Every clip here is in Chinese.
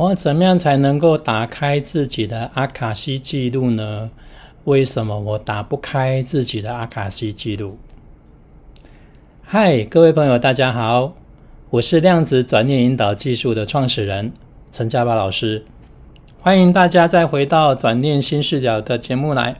我怎么样才能够打开自己的阿卡西记录呢？为什么我打不开自己的阿卡西记录？嗨，各位朋友，大家好，我是量子转念引导技术的创始人陈家宝老师，欢迎大家再回到转念新视角的节目来。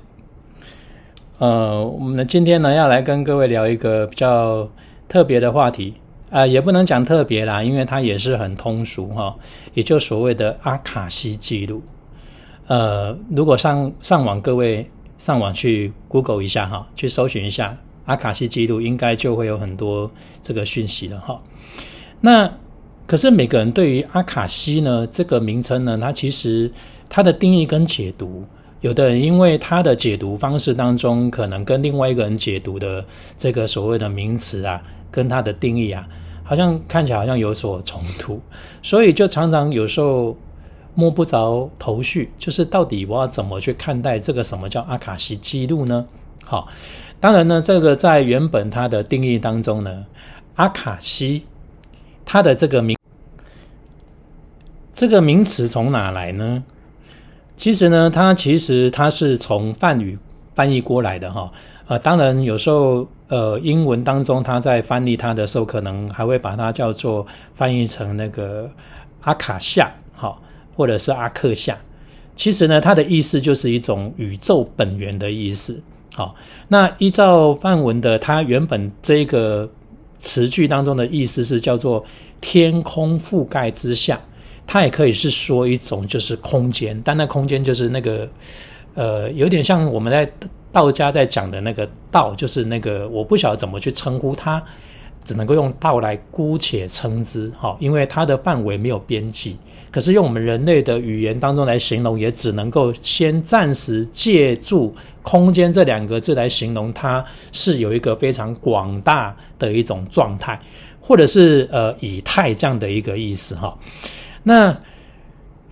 呃，我们今天呢要来跟各位聊一个比较特别的话题。啊，也不能讲特别啦，因为它也是很通俗哈，也就所谓的阿卡西记录。呃，如果上上网，各位上网去 Google 一下哈，去搜寻一下阿卡西记录，应该就会有很多这个讯息了哈。那可是每个人对于阿卡西呢这个名称呢，它其实它的定义跟解读，有的人因为他的解读方式当中，可能跟另外一个人解读的这个所谓的名词啊。跟他的定义啊，好像看起来好像有所冲突，所以就常常有时候摸不着头绪，就是到底我要怎么去看待这个什么叫阿卡西记录呢？好，当然呢，这个在原本它的定义当中呢，阿卡西它的这个名这个名词从哪来呢？其实呢，它其实它是从梵语翻译过来的哈。呃，当然有时候，呃，英文当中他在翻译它的时候，可能还会把它叫做翻译成那个阿卡夏，好，或者是阿克夏。其实呢，它的意思就是一种宇宙本源的意思。好，那依照梵文的，它原本这个词句当中的意思是叫做天空覆盖之下，它也可以是说一种就是空间，但那空间就是那个，呃，有点像我们在。道家在讲的那个道，就是那个我不晓得怎么去称呼它，只能够用道来姑且称之，哈，因为它的范围没有边际。可是用我们人类的语言当中来形容，也只能够先暂时借助空间这两个字来形容，它是有一个非常广大的一种状态，或者是呃以太这样的一个意思，哈。那。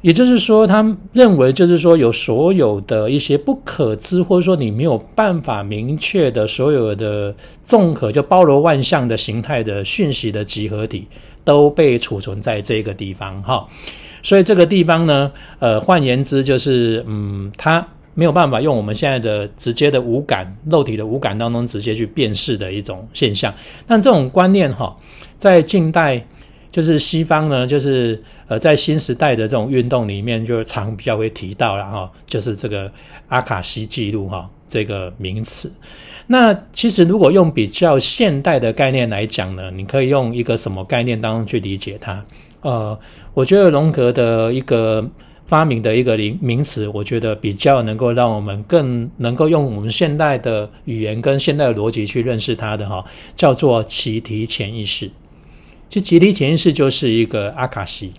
也就是说，他认为就是说，有所有的一些不可知，或者说你没有办法明确的所有的综合，就包罗万象的形态的讯息的集合体，都被储存在这个地方哈。所以这个地方呢，呃，换言之就是，嗯，它没有办法用我们现在的直接的五感、肉体的五感当中直接去辨识的一种现象。但这种观念哈，在近代。就是西方呢，就是呃，在新时代的这种运动里面，就常比较会提到了哈，就是这个阿卡西记录哈这个名词。那其实如果用比较现代的概念来讲呢，你可以用一个什么概念当中去理解它？呃，我觉得荣格的一个发明的一个名名词，我觉得比较能够让我们更能够用我们现代的语言跟现代的逻辑去认识它的哈，叫做奇体潜意识。就集体潜意识就是一个阿卡西，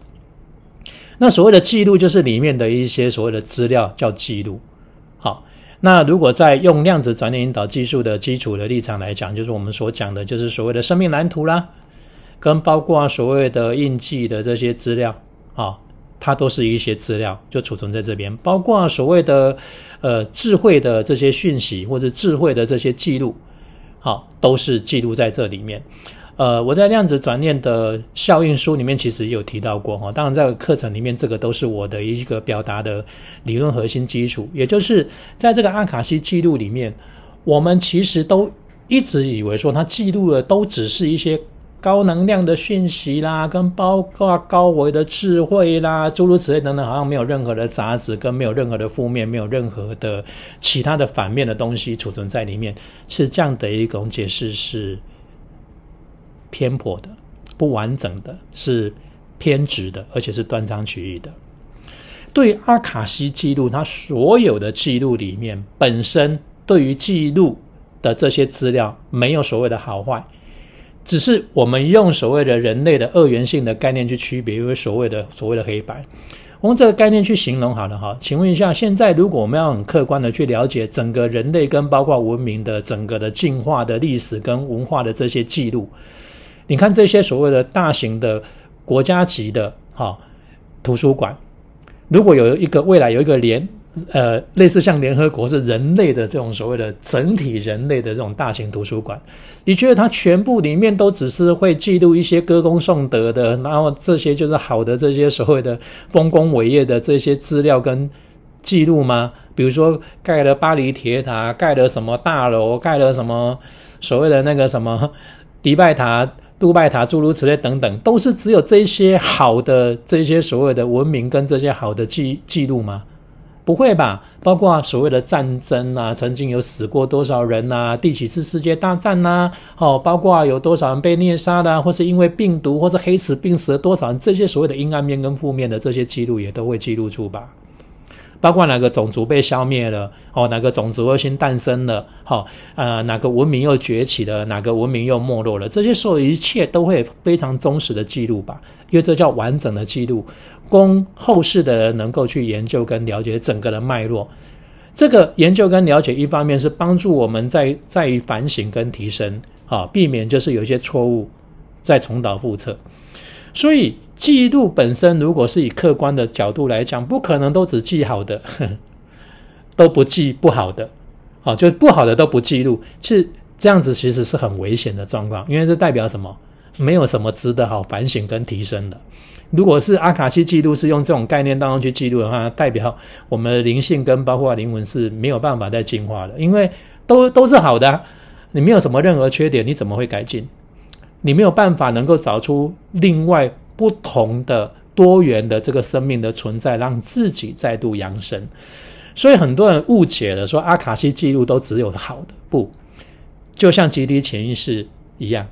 那所谓的记录就是里面的一些所谓的资料叫记录。好，那如果在用量子转念引导技术的基础的立场来讲，就是我们所讲的，就是所谓的生命蓝图啦，跟包括所谓的印记的这些资料啊，它都是一些资料就储存在这边，包括所谓的呃智慧的这些讯息或者智慧的这些记录，好，都是记录在这里面。呃，我在量子转念的效应书里面其实有提到过哈，当然在课程里面这个都是我的一个表达的理论核心基础，也就是在这个阿卡西记录里面，我们其实都一直以为说它记录的都只是一些高能量的讯息啦，跟包括高维的智慧啦，诸如此类等等，好像没有任何的杂质，跟没有任何的负面，没有任何的其他的反面的东西储存在里面，是这样的一种解释是。偏颇的、不完整的，是偏执的，而且是断章取义的。对阿卡西记录，它所有的记录里面，本身对于记录的这些资料，没有所谓的好坏，只是我们用所谓的人类的二元性的概念去区别，因为所谓的所谓的黑白，我用这个概念去形容好了哈。请问一下，现在如果我们要很客观的去了解整个人类跟包括文明的整个的进化的历史跟文化的这些记录。你看这些所谓的大型的国家级的哈图书馆，如果有一个未来有一个联呃，类似像联合国是人类的这种所谓的整体人类的这种大型图书馆，你觉得它全部里面都只是会记录一些歌功颂德的，然后这些就是好的这些所谓的丰功伟业的这些资料跟记录吗？比如说盖了巴黎铁塔，盖了什么大楼，盖了什么所谓的那个什么迪拜塔、杜拜塔，诸如此类等等，都是只有这些好的这些所谓的文明跟这些好的记记录吗？不会吧？包括所谓的战争啊，曾经有死过多少人呐？第几次世界大战呐？哦，包括有多少人被虐杀的，或是因为病毒或是黑死病死了多少人？这些所谓的阴暗面跟负面的这些记录也都会记录出吧。包括哪个种族被消灭了，哦，哪个种族又新诞生了，好，呃，哪个文明又崛起了，哪个文明又没落了，这些所有一切都会非常忠实的记录吧，因为这叫完整的记录，供后世的人能够去研究跟了解整个的脉络。这个研究跟了解，一方面是帮助我们在在于反省跟提升，啊，避免就是有一些错误再重蹈覆辙。所以记录本身，如果是以客观的角度来讲，不可能都只记好的，都不记不好的，好，就不好的都不记录，是这样子，其实是很危险的状况，因为这代表什么？没有什么值得好反省跟提升的。如果是阿卡西记录是用这种概念当中去记录的话，代表我们的灵性跟包括灵魂是没有办法再进化的，因为都都是好的，你没有什么任何缺点，你怎么会改进？你没有办法能够找出另外不同的多元的这个生命的存在，让自己再度扬升。所以很多人误解了，说阿卡西记录都只有好的，不，就像集体潜意识一样。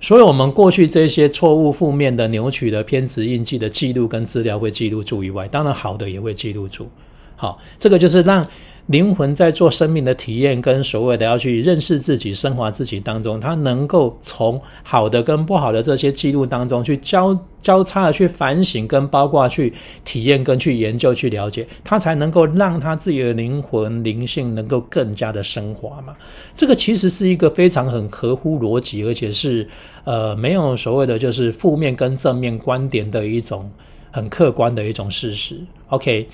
所以，我们过去这些错误、负面的、扭曲的、偏执印记的记录跟资料会记录住以外，当然好的也会记录住。好，这个就是让。灵魂在做生命的体验，跟所谓的要去认识自己、升华自己当中，他能够从好的跟不好的这些记录当中去交交叉的去反省，跟包括去体验、跟去研究、去了解，他才能够让他自己的灵魂灵性能够更加的升华嘛。这个其实是一个非常很合乎逻辑，而且是呃没有所谓的就是负面跟正面观点的一种很客观的一种事实。OK，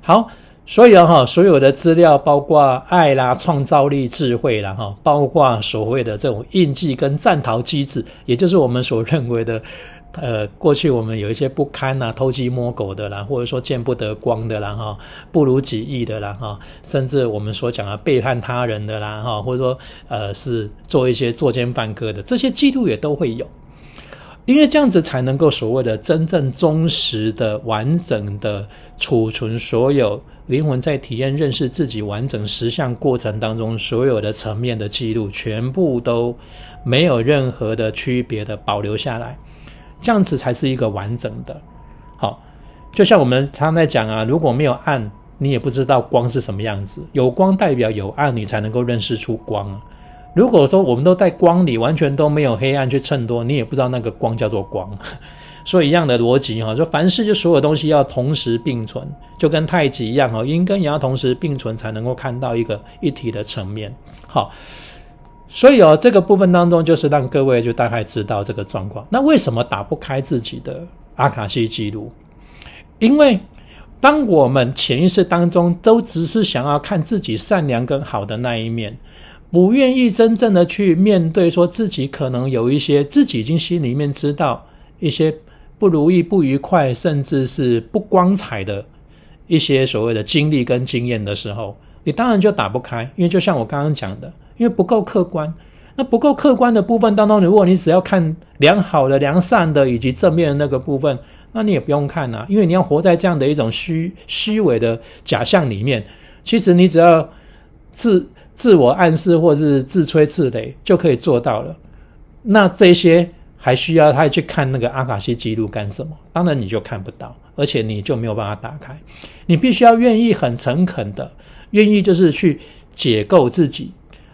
好。所以啊，哈，所有的资料，包括爱啦、创造力、智慧啦，哈，包括所谓的这种印记跟战逃机制，也就是我们所认为的，呃，过去我们有一些不堪呐、偷鸡摸狗的啦，或者说见不得光的啦，哈，不如己意的啦，哈，甚至我们所讲的背叛他人的啦，哈，或者说呃，是做一些作奸犯科的，这些记录也都会有。因为这样子才能够所谓的真正忠实的、完整的储存所有灵魂在体验认识自己完整实相过程当中所有的层面的记录，全部都没有任何的区别的保留下来，这样子才是一个完整的。好，就像我们常在讲啊，如果没有暗，你也不知道光是什么样子；有光代表有暗，你才能够认识出光。如果说我们都在光里，完全都没有黑暗去衬托，你也不知道那个光叫做光。所以一样的逻辑哈，说凡事就所有东西要同时并存，就跟太极一样哈，阴跟阳同时并存才能够看到一个一体的层面。好，所以哦，这个部分当中就是让各位就大概知道这个状况。那为什么打不开自己的阿卡西记录？因为当我们潜意识当中都只是想要看自己善良跟好的那一面。不愿意真正的去面对，说自己可能有一些自己已经心里面知道一些不如意、不愉快，甚至是不光彩的一些所谓的经历跟经验的时候，你当然就打不开，因为就像我刚刚讲的，因为不够客观。那不够客观的部分当中，如果你只要看良好的、良善的以及正面的那个部分，那你也不用看啊，因为你要活在这样的一种虚虚伪的假象里面。其实你只要自自我暗示或是自吹自擂就可以做到了。那这些还需要他去看那个阿卡西记录干什么？当然你就看不到，而且你就没有办法打开。你必须要愿意很诚恳的，愿意就是去解构自己，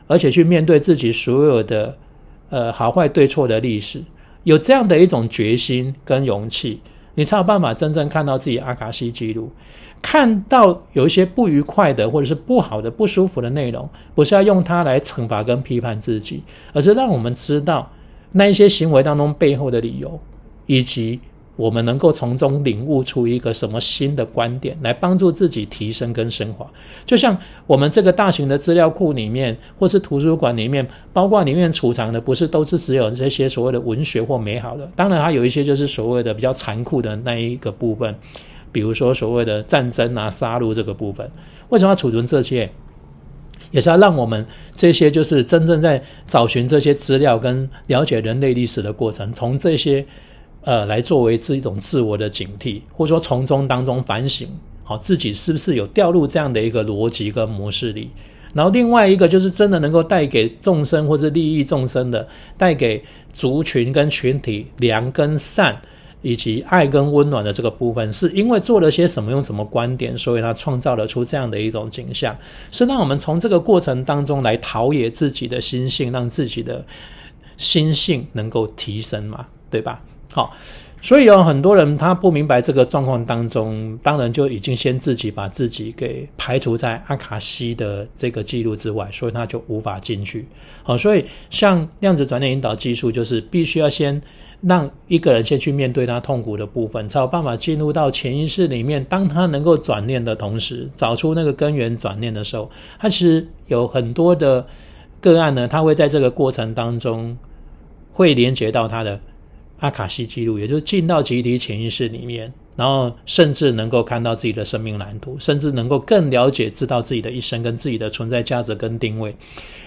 而且去面对自己所有的呃好坏对错的历史，有这样的一种决心跟勇气，你才有办法真正看到自己阿卡西记录。看到有一些不愉快的，或者是不好的、不舒服的内容，不是要用它来惩罚跟批判自己，而是让我们知道那一些行为当中背后的理由，以及我们能够从中领悟出一个什么新的观点，来帮助自己提升跟升华。就像我们这个大型的资料库里面，或是图书馆里面，包括里面储藏的，不是都是只有这些所谓的文学或美好的。当然，还有一些就是所谓的比较残酷的那一个部分，比如说所谓的战争啊、杀戮这个部分。为什么要储存这些？也是要让我们这些就是真正在找寻这些资料跟了解人类历史的过程，从这些。呃，来作为是一种自我的警惕，或者说从中当中反省，好自己是不是有掉入这样的一个逻辑跟模式里。然后另外一个就是真的能够带给众生或者利益众生的，带给族群跟群体良跟善以及爱跟温暖的这个部分，是因为做了些什么，用什么观点，所以他创造了出这样的一种景象，是让我们从这个过程当中来陶冶自己的心性，让自己的心性能够提升嘛，对吧？好，所以有很多人他不明白这个状况当中，当然就已经先自己把自己给排除在阿卡西的这个记录之外，所以他就无法进去。好，所以像量子转念引导技术，就是必须要先让一个人先去面对他痛苦的部分，才有办法进入到潜意识里面。当他能够转念的同时，找出那个根源转念的时候，他其实有很多的个案呢，他会在这个过程当中会连接到他的。阿卡西记录，也就是进到集体潜意识里面，然后甚至能够看到自己的生命蓝图，甚至能够更了解、知道自己的一生跟自己的存在价值跟定位。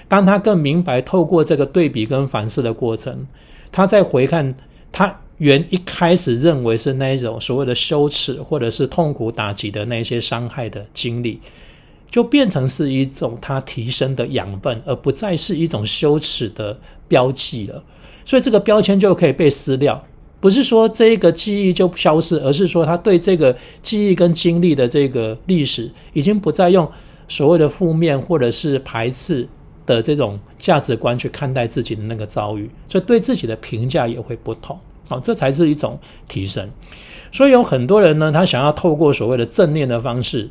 当他更明白透过这个对比跟反思的过程，他再回看他原一开始认为是那一种所谓的羞耻或者是痛苦打击的那些伤害的经历，就变成是一种他提升的养分，而不再是一种羞耻的标记了。所以这个标签就可以被撕掉，不是说这个记忆就消失，而是说他对这个记忆跟经历的这个历史，已经不再用所谓的负面或者是排斥的这种价值观去看待自己的那个遭遇，所以对自己的评价也会不同。好，这才是一种提升。所以有很多人呢，他想要透过所谓的正念的方式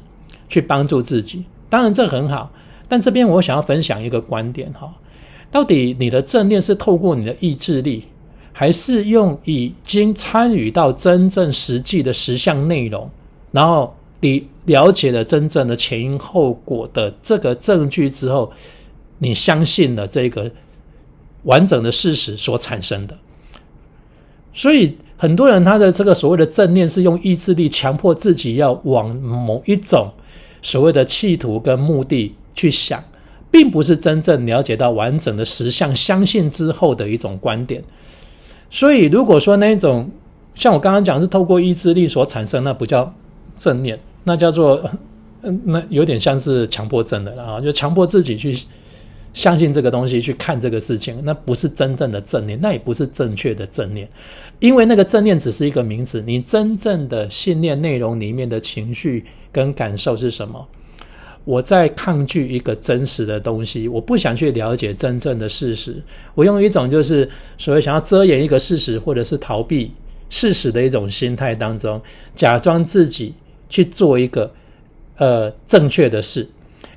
去帮助自己，当然这很好。但这边我想要分享一个观点哈。到底你的正念是透过你的意志力，还是用已经参与到真正实际的实相内容，然后你了解了真正的前因后果的这个证据之后，你相信了这个完整的事实所产生的？所以很多人他的这个所谓的正念是用意志力强迫自己要往某一种所谓的企图跟目的去想。并不是真正了解到完整的实相，相信之后的一种观点。所以，如果说那种像我刚刚讲是透过意志力所产生，那不叫正念，那叫做嗯，那有点像是强迫症的了啊，就强迫自己去相信这个东西，去看这个事情，那不是真正的正念，那也不是正确的正念，因为那个正念只是一个名词，你真正的信念内容里面的情绪跟感受是什么？我在抗拒一个真实的东西，我不想去了解真正的事实。我用一种就是所谓想要遮掩一个事实，或者是逃避事实的一种心态当中，假装自己去做一个呃正确的事，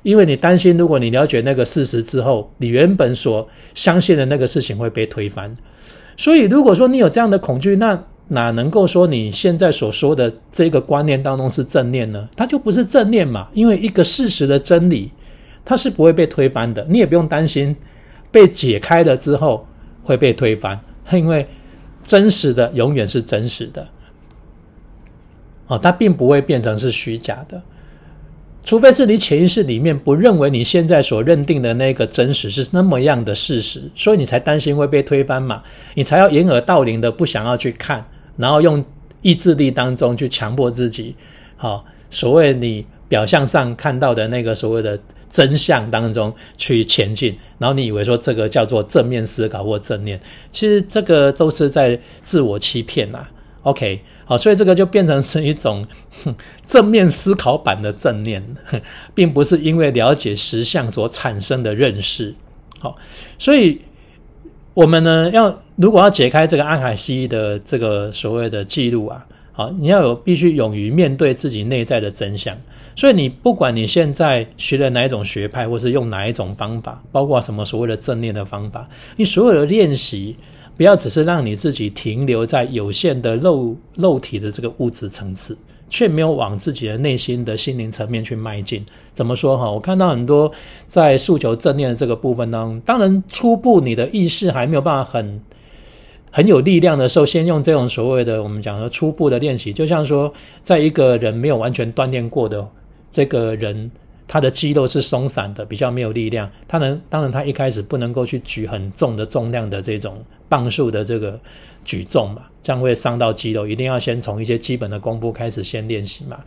因为你担心，如果你了解那个事实之后，你原本所相信的那个事情会被推翻。所以，如果说你有这样的恐惧，那哪能够说你现在所说的这个观念当中是正念呢？它就不是正念嘛，因为一个事实的真理，它是不会被推翻的。你也不用担心被解开了之后会被推翻，因为真实的永远是真实的。哦，它并不会变成是虚假的，除非是你潜意识里面不认为你现在所认定的那个真实是那么样的事实，所以你才担心会被推翻嘛，你才要掩耳盗铃的不想要去看。然后用意志力当中去强迫自己，好，所谓你表象上看到的那个所谓的真相当中去前进，然后你以为说这个叫做正面思考或正念，其实这个都是在自我欺骗呐。OK，好，所以这个就变成是一种正面思考版的正念，并不是因为了解实相所产生的认识。好，所以。我们呢，要如果要解开这个阿卡西的这个所谓的记录啊，好，你要有必须勇于面对自己内在的真相。所以你不管你现在学了哪一种学派，或是用哪一种方法，包括什么所谓的正念的方法，你所有的练习不要只是让你自己停留在有限的肉肉体的这个物质层次，却没有往自己的内心的心灵层面去迈进。怎么说哈？我看到很多在诉求正念的这个部分当中，当然初步你的意识还没有办法很很有力量的时候，先用这种所谓的我们讲的初步的练习，就像说，在一个人没有完全锻炼过的这个人。他的肌肉是松散的，比较没有力量。他能，当然他一开始不能够去举很重的重量的这种磅数的这个举重嘛，这样会伤到肌肉。一定要先从一些基本的功夫开始先练习嘛。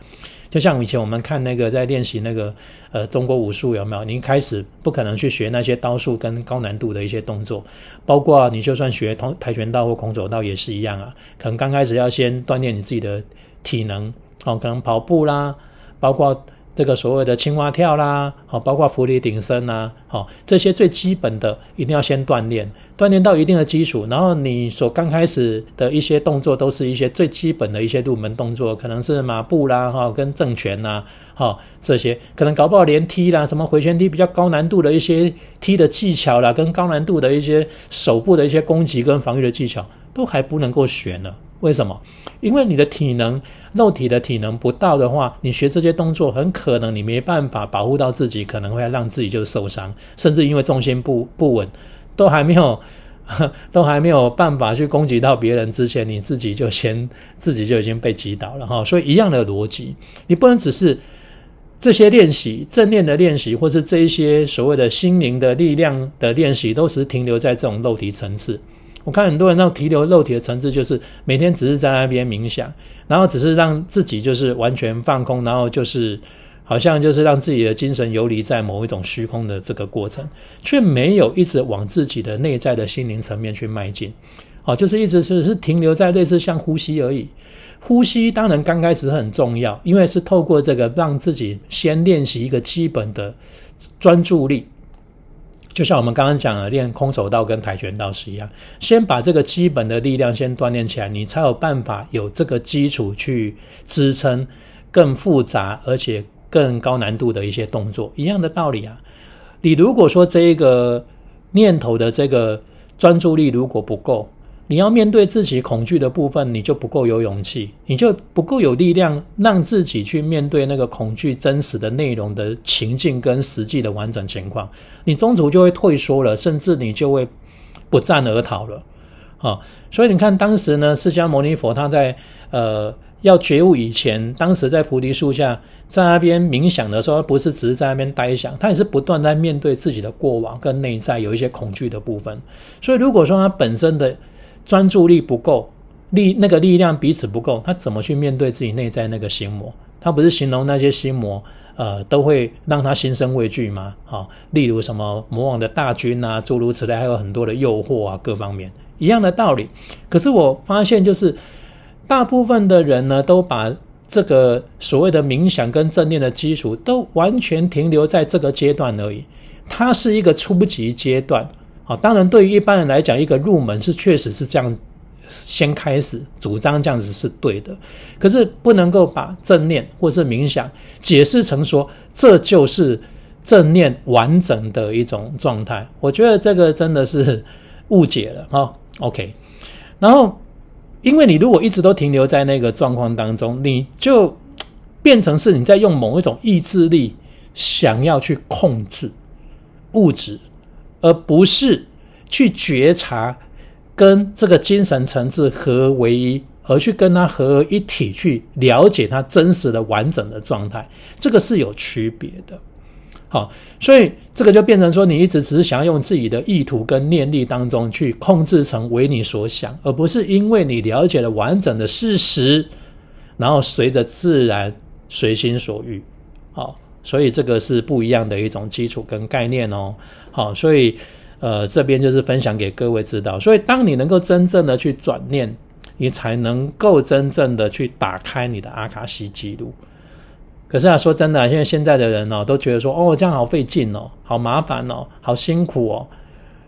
就像以前我们看那个在练习那个呃中国武术有没有？你一开始不可能去学那些刀术跟高难度的一些动作，包括你就算学跆跆拳道或空手道也是一样啊。可能刚开始要先锻炼你自己的体能，哦，可能跑步啦，包括。这个所谓的青蛙跳啦，好，包括浮力顶身呐，好，这些最基本的一定要先锻炼，锻炼到一定的基础，然后你所刚开始的一些动作都是一些最基本的一些入门动作，可能是马步啦，哈，跟正拳呐，哈，这些可能搞不好连踢啦，什么回旋踢比较高难度的一些踢的技巧啦，跟高难度的一些手部的一些攻击跟防御的技巧都还不能够学呢。为什么？因为你的体能、肉体的体能不到的话，你学这些动作，很可能你没办法保护到自己，可能会让自己就受伤，甚至因为重心不不稳，都还没有，都还没有办法去攻击到别人之前，你自己就先自己就已经被击倒了哈。所以一样的逻辑，你不能只是这些练习正念的练习，或是这一些所谓的心灵的力量的练习，都是停留在这种肉体层次。我看很多人那种提留肉体的层次，就是每天只是在那边冥想，然后只是让自己就是完全放空，然后就是好像就是让自己的精神游离在某一种虚空的这个过程，却没有一直往自己的内在的心灵层面去迈进。好，就是一直是是停留在类似像呼吸而已。呼吸当然刚开始很重要，因为是透过这个让自己先练习一个基本的专注力。就像我们刚刚讲的，练空手道跟跆拳道是一样，先把这个基本的力量先锻炼起来，你才有办法有这个基础去支撑更复杂而且更高难度的一些动作。一样的道理啊，你如果说这一个念头的这个专注力如果不够。你要面对自己恐惧的部分，你就不够有勇气，你就不够有力量，让自己去面对那个恐惧真实的内容的情境跟实际的完整情况，你中途就会退缩了，甚至你就会不战而逃了。啊，所以你看，当时呢，释迦牟尼佛他在呃要觉悟以前，当时在菩提树下在那边冥想的时候，不是只是在那边呆想，他也是不断在面对自己的过往跟内在有一些恐惧的部分。所以如果说他本身的专注力不够，力那个力量彼此不够，他怎么去面对自己内在那个心魔？他不是形容那些心魔，呃，都会让他心生畏惧吗？好，例如什么魔王的大军啊，诸如此类，还有很多的诱惑啊，各方面一样的道理。可是我发现，就是大部分的人呢，都把这个所谓的冥想跟正念的基础，都完全停留在这个阶段而已。它是一个初级阶段。好，当然，对于一般人来讲，一个入门是确实是这样，先开始主张这样子是对的。可是不能够把正念或是冥想解释成说这就是正念完整的一种状态。我觉得这个真的是误解了哈。OK，然后因为你如果一直都停留在那个状况当中，你就变成是你在用某一种意志力想要去控制物质。而不是去觉察跟这个精神层次合为一，而去跟它合一体去了解它真实的完整的状态，这个是有区别的。好，所以这个就变成说，你一直只是想要用自己的意图跟念力当中去控制成为你所想，而不是因为你了解了完整的事实，然后随着自然随心所欲。好。所以这个是不一样的一种基础跟概念哦。好，所以呃这边就是分享给各位知道。所以当你能够真正的去转念，你才能够真正的去打开你的阿卡西记录。可是啊，说真的，因为现在的人哦，都觉得说哦这样好费劲哦，好麻烦哦，好辛苦哦。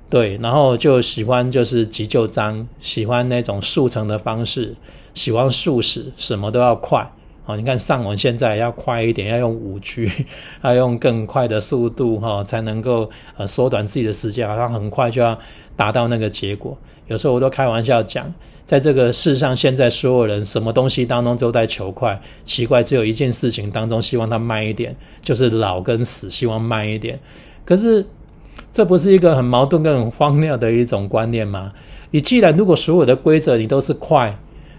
对，然后就喜欢就是急救章，喜欢那种速成的方式，喜欢速食，什么都要快。哦，你看上网现在要快一点，要用五 G，要用更快的速度哈，才能够呃缩短自己的时间，好像很快就要达到那个结果。有时候我都开玩笑讲，在这个世上，现在所有人什么东西当中都在求快，奇怪，只有一件事情当中希望它慢一点，就是老跟死，希望慢一点。可是这不是一个很矛盾、跟很荒谬的一种观念吗？你既然如果所有的规则你都是快。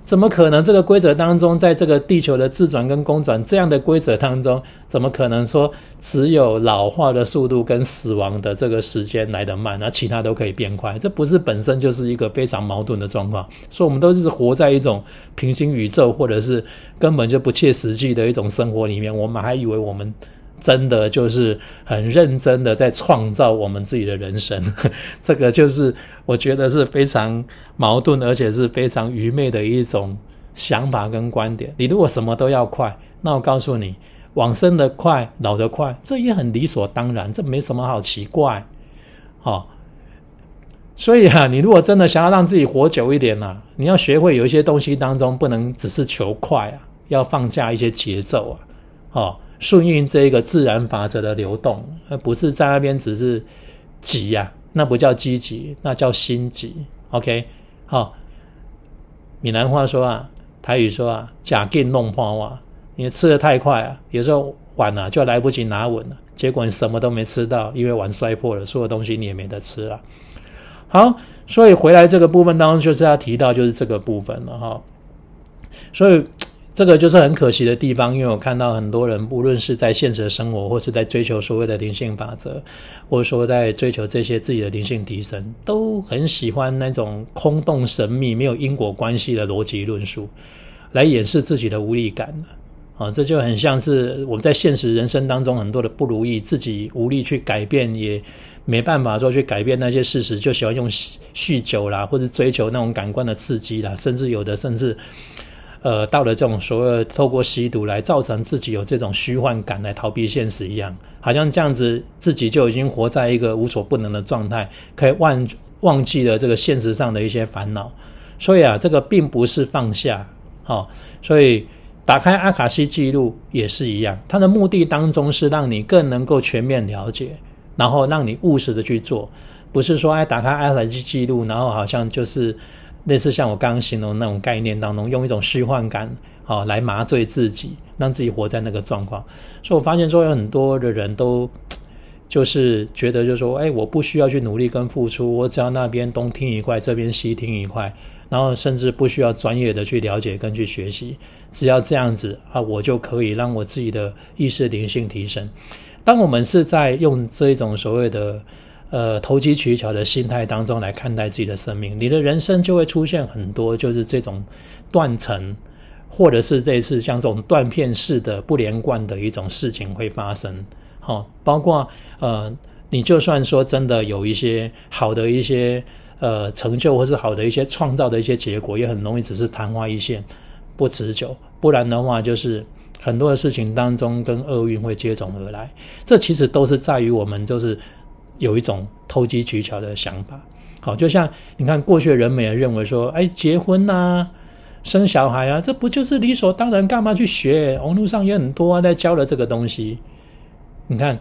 怎么可能？这个规则当中，在这个地球的自转跟公转这样的规则当中，怎么可能说只有老化的速度跟死亡的这个时间来得慢，那其他都可以变快？这不是本身就是一个非常矛盾的状况？所以，我们都是活在一种平行宇宙，或者是根本就不切实际的一种生活里面。我们还以为我们。真的就是很认真的在创造我们自己的人生，这个就是我觉得是非常矛盾，而且是非常愚昧的一种想法跟观点。你如果什么都要快，那我告诉你，往生的快，老的快，这也很理所当然，这没什么好奇怪。哦，所以啊，你如果真的想要让自己活久一点呢，你要学会有一些东西当中不能只是求快啊，要放下一些节奏啊，哦。顺应这一个自然法则的流动，而不是在那边只是急呀，那不叫积极，那叫心急。OK，好，闽南话说啊，台语说啊，假劲弄花哇，你吃的太快啊，有时候晚了就来不及拿稳了，结果你什么都没吃到，因为碗摔破了，所有东西你也没得吃了。好，所以回来这个部分当中就是要提到就是这个部分了哈，所以。这个就是很可惜的地方，因为我看到很多人，无论是在现实生活，或是在追求所谓的灵性法则，或者说在追求这些自己的灵性提升，都很喜欢那种空洞神秘、没有因果关系的逻辑论述，来掩饰自己的无力感啊，这就很像是我们在现实人生当中很多的不如意，自己无力去改变，也没办法说去改变那些事实，就喜欢用酗酒啦，或者追求那种感官的刺激啦，甚至有的甚至。呃，到了这种所谓透过吸毒来造成自己有这种虚幻感来逃避现实一样，好像这样子自己就已经活在一个无所不能的状态，可以忘忘记了这个现实上的一些烦恼。所以啊，这个并不是放下，好，所以打开阿卡西记录也是一样，它的目的当中是让你更能够全面了解，然后让你务实的去做，不是说哎打开阿卡西记录，然后好像就是。类似像我刚刚形容那种概念当中，用一种虚幻感，好来麻醉自己，让自己活在那个状况。所以我发现说有很多的人都 就是觉得，就是说，哎，我不需要去努力跟付出，我只要那边东听一块，这边西听一块，然后甚至不需要专业的去了解跟去学习，只要这样子啊，我就可以让我自己的意识灵性提升。当我们是在用这一种所谓的。呃，投机取巧的心态当中来看待自己的生命，你的人生就会出现很多就是这种断层，或者是这次像这种断片式的不连贯的一种事情会发生。好，包括呃，你就算说真的有一些好的一些呃成就，或是好的一些创造的一些结果，也很容易只是昙花一现，不持久。不然的话，就是很多的事情当中跟厄运会接踵而来。这其实都是在于我们就是。有一种投机取巧的想法，好，就像你看，过去的人们也认为说，哎，结婚呐，生小孩啊，这不就是理所当然？干嘛去学？网络上也很多在教的这个东西。你看，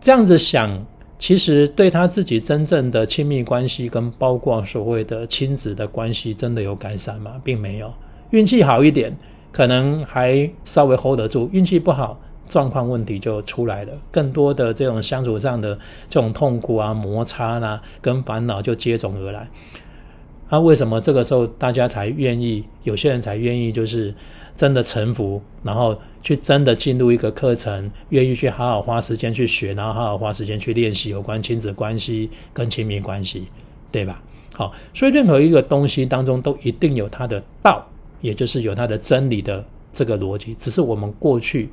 这样子想，其实对他自己真正的亲密关系跟包括所谓的亲子的关系，真的有改善吗？并没有。运气好一点，可能还稍微 hold 得住；运气不好。状况问题就出来了，更多的这种相处上的这种痛苦啊、摩擦啦，跟烦恼就接踵而来。那为什么这个时候大家才愿意？有些人才愿意，就是真的臣服，然后去真的进入一个课程，愿意去好好花时间去学，然后好好花时间去练习有关亲子关系跟亲密关系，对吧？好，所以任何一个东西当中都一定有它的道，也就是有它的真理的这个逻辑，只是我们过去。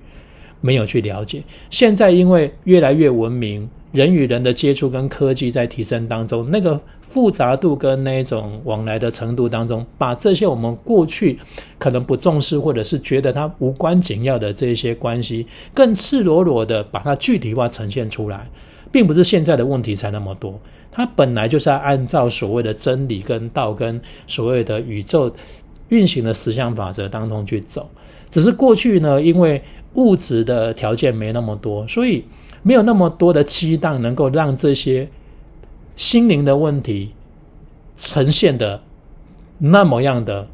没有去了解，现在因为越来越文明，人与人的接触跟科技在提升当中，那个复杂度跟那种往来的程度当中，把这些我们过去可能不重视或者是觉得它无关紧要的这些关系，更赤裸裸的把它具体化呈现出来，并不是现在的问题才那么多，它本来就是要按照所谓的真理跟道跟所谓的宇宙。运行的十项法则当中去走。只是过去呢，因为物质的条件没那么多，所以没有那么多的期待能够让这些心灵的问题呈现的那么样的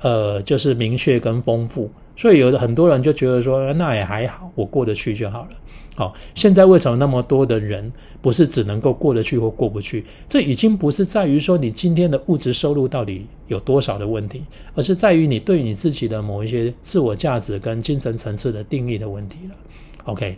呃，就是明确跟丰富。所以有的很多人就觉得说，那也还好，我过得去就好了。好，现在为什么那么多的人不是只能够过得去或过不去？这已经不是在于说你今天的物质收入到底有多少的问题，而是在于你对你自己的某一些自我价值跟精神层次的定义的问题了。OK，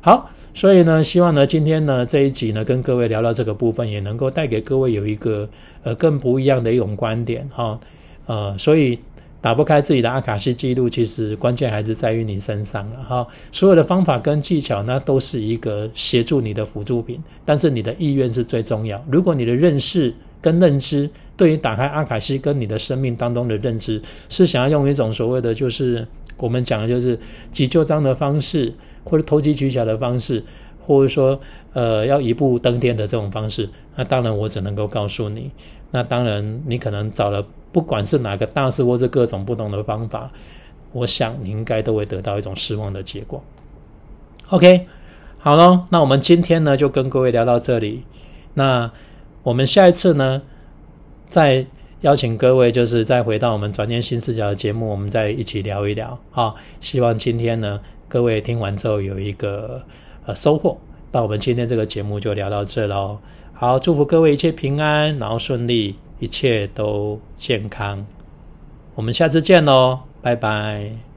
好，所以呢，希望呢今天呢这一集呢跟各位聊到这个部分，也能够带给各位有一个呃更不一样的一种观点哈。呃，所以。打不开自己的阿卡西记录，其实关键还是在于你身上了哈。所有的方法跟技巧，那都是一个协助你的辅助品，但是你的意愿是最重要。如果你的认识跟认知，对于打开阿卡西跟你的生命当中的认知，是想要用一种所谓的就是我们讲的就是急救章的方式，或者投机取巧的方式，或者说呃要一步登天的这种方式，那当然我只能够告诉你，那当然你可能找了。不管是哪个大师，或者各种不同的方法，我想你应该都会得到一种失望的结果。OK，好喽，那我们今天呢就跟各位聊到这里。那我们下一次呢，再邀请各位，就是再回到我们转念新视角的节目，我们再一起聊一聊。好，希望今天呢各位听完之后有一个呃收获。那我们今天这个节目就聊到这喽。好，祝福各位一切平安，然后顺利。一切都健康，我们下次见喽，拜拜。